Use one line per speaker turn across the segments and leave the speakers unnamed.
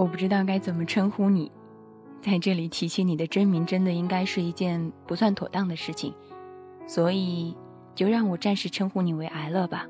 我不知道该怎么称呼你，在这里提起你的真名，真的应该是一件不算妥当的事情，所以就让我暂时称呼你为艾乐吧。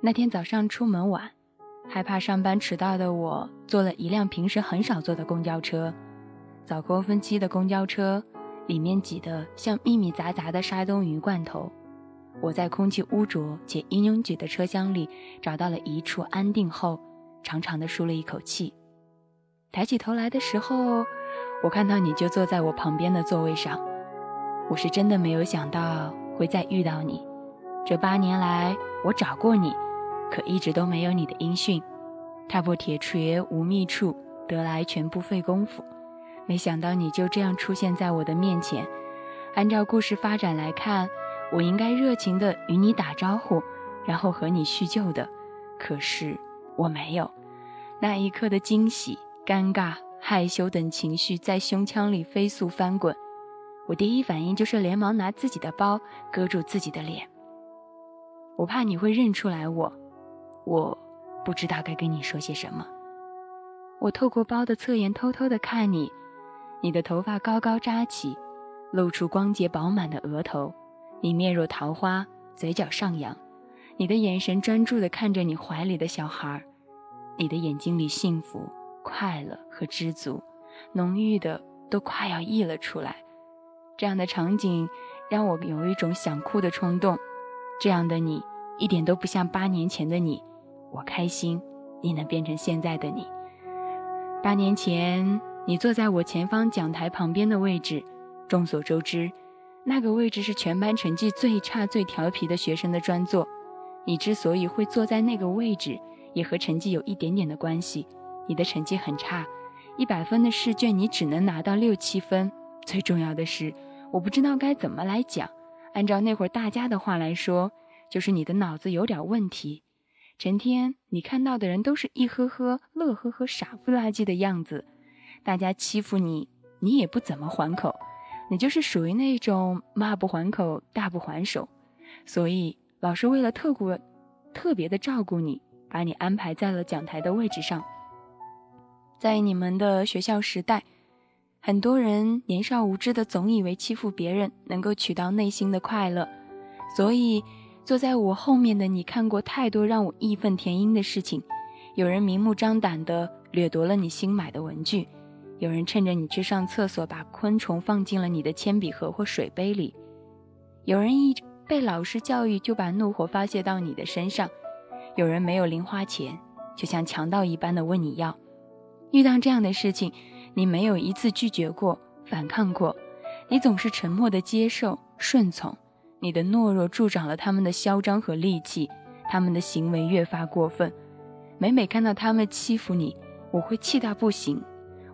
那天早上出门晚，害怕上班迟到的我，坐了一辆平时很少坐的公交车，早高峰期的公交车，里面挤得像密密匝匝的沙东鱼罐头。我在空气污浊且阴拥挤的车厢里找到了一处安定后，长长的舒了一口气。抬起头来的时候，我看到你就坐在我旁边的座位上。我是真的没有想到会再遇到你。这八年来，我找过你，可一直都没有你的音讯。踏破铁锤无觅处，得来全不费工夫。没想到你就这样出现在我的面前。按照故事发展来看。我应该热情地与你打招呼，然后和你叙旧的，可是我没有。那一刻的惊喜、尴尬、害羞等情绪在胸腔里飞速翻滚，我第一反应就是连忙拿自己的包遮住自己的脸。我怕你会认出来我，我不知道该跟你说些什么。我透过包的侧颜偷偷的看你，你的头发高高扎起，露出光洁饱满的额头。你面若桃花，嘴角上扬，你的眼神专注地看着你怀里的小孩你的眼睛里幸福、快乐和知足，浓郁的都快要溢了出来。这样的场景让我有一种想哭的冲动。这样的你一点都不像八年前的你，我开心你能变成现在的你。八年前，你坐在我前方讲台旁边的位置，众所周知。那个位置是全班成绩最差、最调皮的学生的专座。你之所以会坐在那个位置，也和成绩有一点点的关系。你的成绩很差，一百分的试卷你只能拿到六七分。最重要的是，我不知道该怎么来讲。按照那会儿大家的话来说，就是你的脑子有点问题。成天你看到的人都是一呵呵、乐呵呵、傻不拉几的样子，大家欺负你，你也不怎么还口。你就是属于那种骂不还口，大不还手，所以老师为了特顾、特别的照顾你，把你安排在了讲台的位置上。在你们的学校时代，很多人年少无知的总以为欺负别人能够取到内心的快乐，所以坐在我后面的你看过太多让我义愤填膺的事情。有人明目张胆的掠夺了你新买的文具。有人趁着你去上厕所，把昆虫放进了你的铅笔盒或水杯里；有人一被老师教育，就把怒火发泄到你的身上；有人没有零花钱，就像强盗一般的问你要。遇到这样的事情，你没有一次拒绝过、反抗过，你总是沉默的接受、顺从。你的懦弱助长了他们的嚣张和戾气，他们的行为越发过分。每每看到他们欺负你，我会气到不行。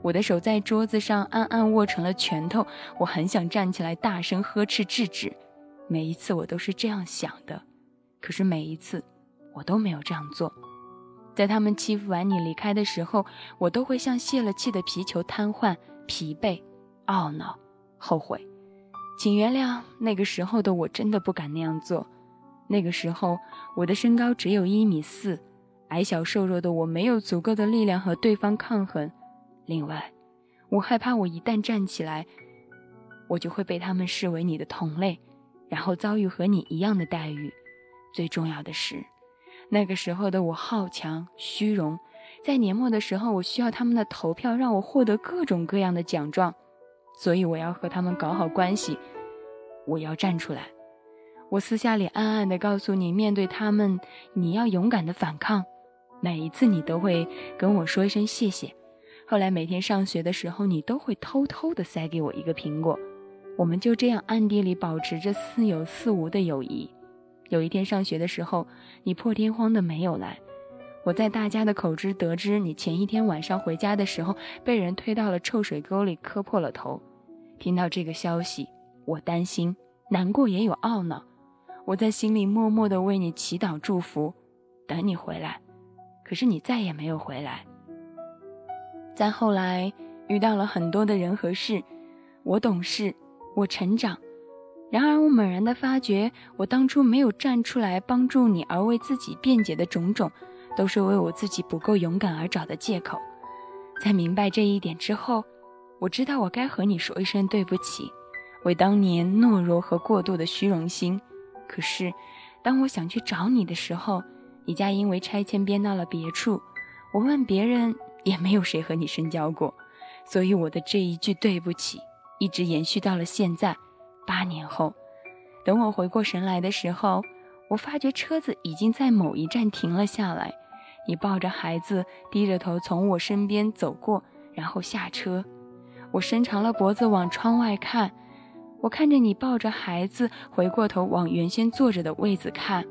我的手在桌子上暗暗握成了拳头，我很想站起来大声呵斥制止。每一次我都是这样想的，可是每一次我都没有这样做。在他们欺负完你离开的时候，我都会像泄了气的皮球，瘫痪、疲惫、懊恼、后悔。请原谅那个时候的我，真的不敢那样做。那个时候我的身高只有一米四，矮小瘦弱的我没有足够的力量和对方抗衡。另外，我害怕我一旦站起来，我就会被他们视为你的同类，然后遭遇和你一样的待遇。最重要的是，那个时候的我好强、虚荣，在年末的时候，我需要他们的投票，让我获得各种各样的奖状，所以我要和他们搞好关系。我要站出来。我私下里暗暗地告诉你，面对他们，你要勇敢地反抗。每一次，你都会跟我说一声谢谢。后来每天上学的时候，你都会偷偷的塞给我一个苹果，我们就这样暗地里保持着似有似无的友谊。有一天上学的时候，你破天荒的没有来，我在大家的口中得知你前一天晚上回家的时候被人推到了臭水沟里磕破了头。听到这个消息，我担心、难过也有懊恼，我在心里默默的为你祈祷祝福，等你回来。可是你再也没有回来。再后来遇到了很多的人和事，我懂事，我成长。然而我猛然的发觉，我当初没有站出来帮助你而为自己辩解的种种，都是为我自己不够勇敢而找的借口。在明白这一点之后，我知道我该和你说一声对不起，为当年懦弱和过度的虚荣心。可是，当我想去找你的时候，你家因为拆迁编到了别处，我问别人也没有谁和你深交过，所以我的这一句对不起一直延续到了现在。八年后，等我回过神来的时候，我发觉车子已经在某一站停了下来。你抱着孩子，低着头从我身边走过，然后下车。我伸长了脖子往窗外看，我看着你抱着孩子，回过头往原先坐着的位子看。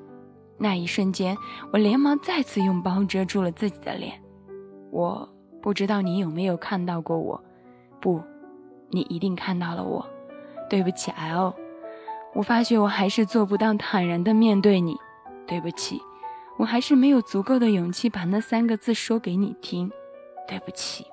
那一瞬间，我连忙再次用包遮住了自己的脸。我不知道你有没有看到过我，不，你一定看到了我。对不起，L，我发觉我还是做不到坦然的面对你。对不起。我还是没有足够的勇气把那三个字说给你听，对不起。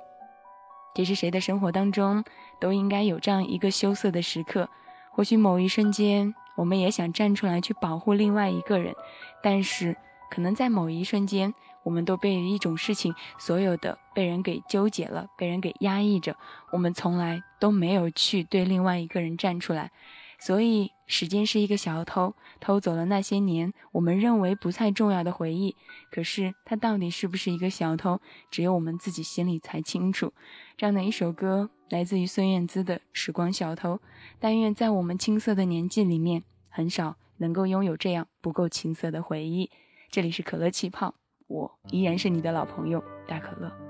其实谁的生活当中都应该有这样一个羞涩的时刻，或许某一瞬间我们也想站出来去保护另外一个人，但是可能在某一瞬间，我们都被一种事情所有的被人给纠结了，被人给压抑着，我们从来都没有去对另外一个人站出来。所以，时间是一个小偷，偷走了那些年我们认为不太重要的回忆。可是，他到底是不是一个小偷，只有我们自己心里才清楚。这样的一首歌，来自于孙燕姿的《时光小偷》。但愿在我们青涩的年纪里面，很少能够拥有这样不够青涩的回忆。这里是可乐气泡，我依然是你的老朋友大可乐。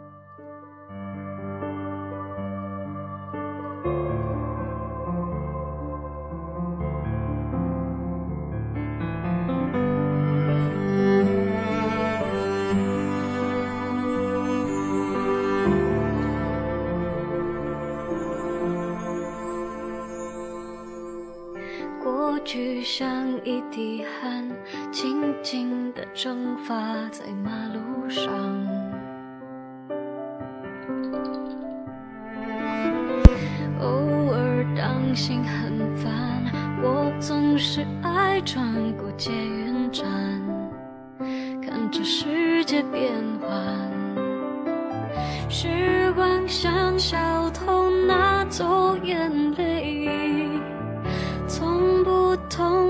像一滴汗，静静地蒸发在马路上。偶尔当心很烦，我总是爱转过捷运站，看着世界变幻。时光像小偷拿走眼泪。从不同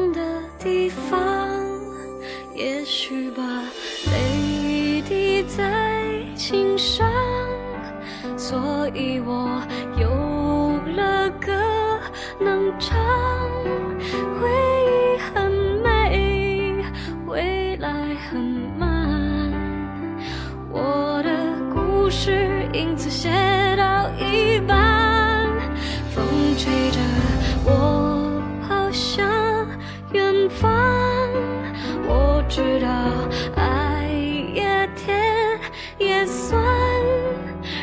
也算，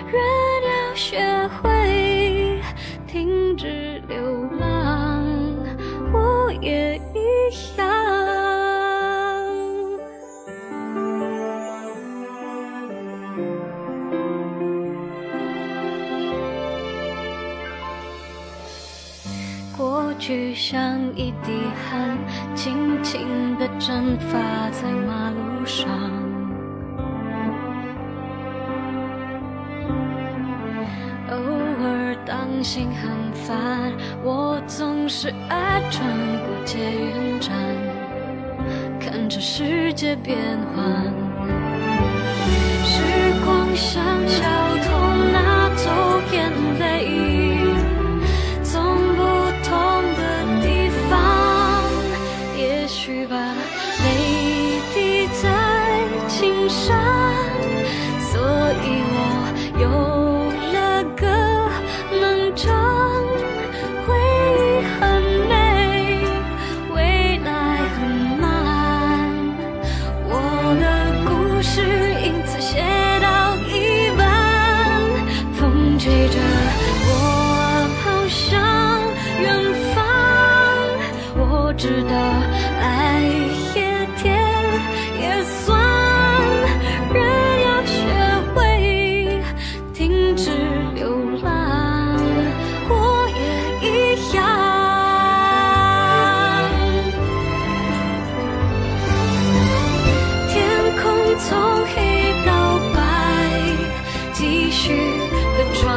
人要学会停止流浪，我也一样。过去像一滴汗。轻轻地蒸发在马路上，心很烦，我总是爱穿过捷运站，看着世界变幻。时光像小偷拿走眼泪。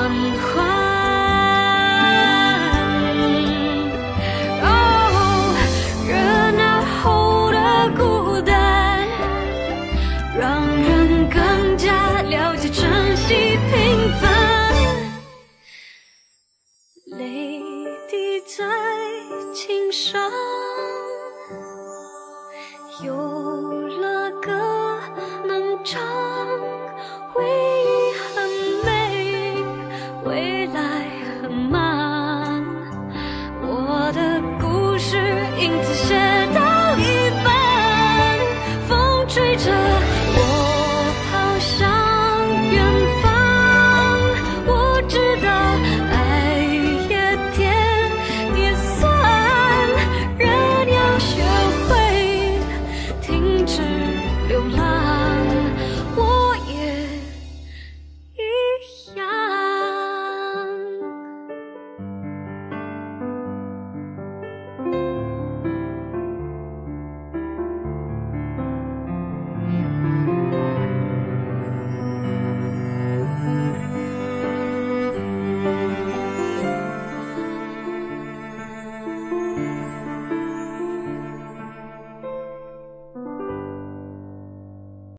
狂欢哦热闹后的孤单让人更加了解珍惜平凡泪滴在琴上有了歌能唱